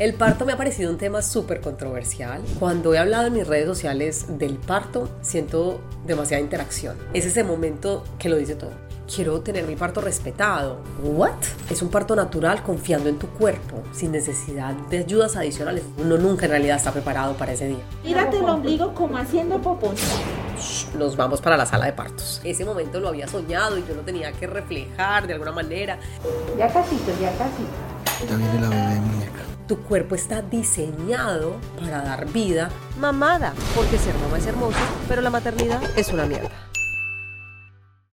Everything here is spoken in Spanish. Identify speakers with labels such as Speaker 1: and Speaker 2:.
Speaker 1: El parto me ha parecido un tema súper controversial. Cuando he hablado en mis redes sociales del parto, siento demasiada interacción. Es ese momento que lo dice todo. Quiero tener mi parto respetado. ¿What? Es un parto natural confiando en tu cuerpo, sin necesidad de ayudas adicionales. Uno nunca en realidad está preparado para ese día.
Speaker 2: Mírate el ombligo como haciendo popón.
Speaker 1: Nos vamos para la sala de partos. Ese momento lo había soñado y yo lo tenía que reflejar de alguna manera.
Speaker 2: Ya casito, ya casito.
Speaker 3: Ya viene la bebé.
Speaker 1: Tu cuerpo está diseñado para dar vida.
Speaker 4: Mamada, porque ser mamá es hermoso, pero la maternidad es una mierda.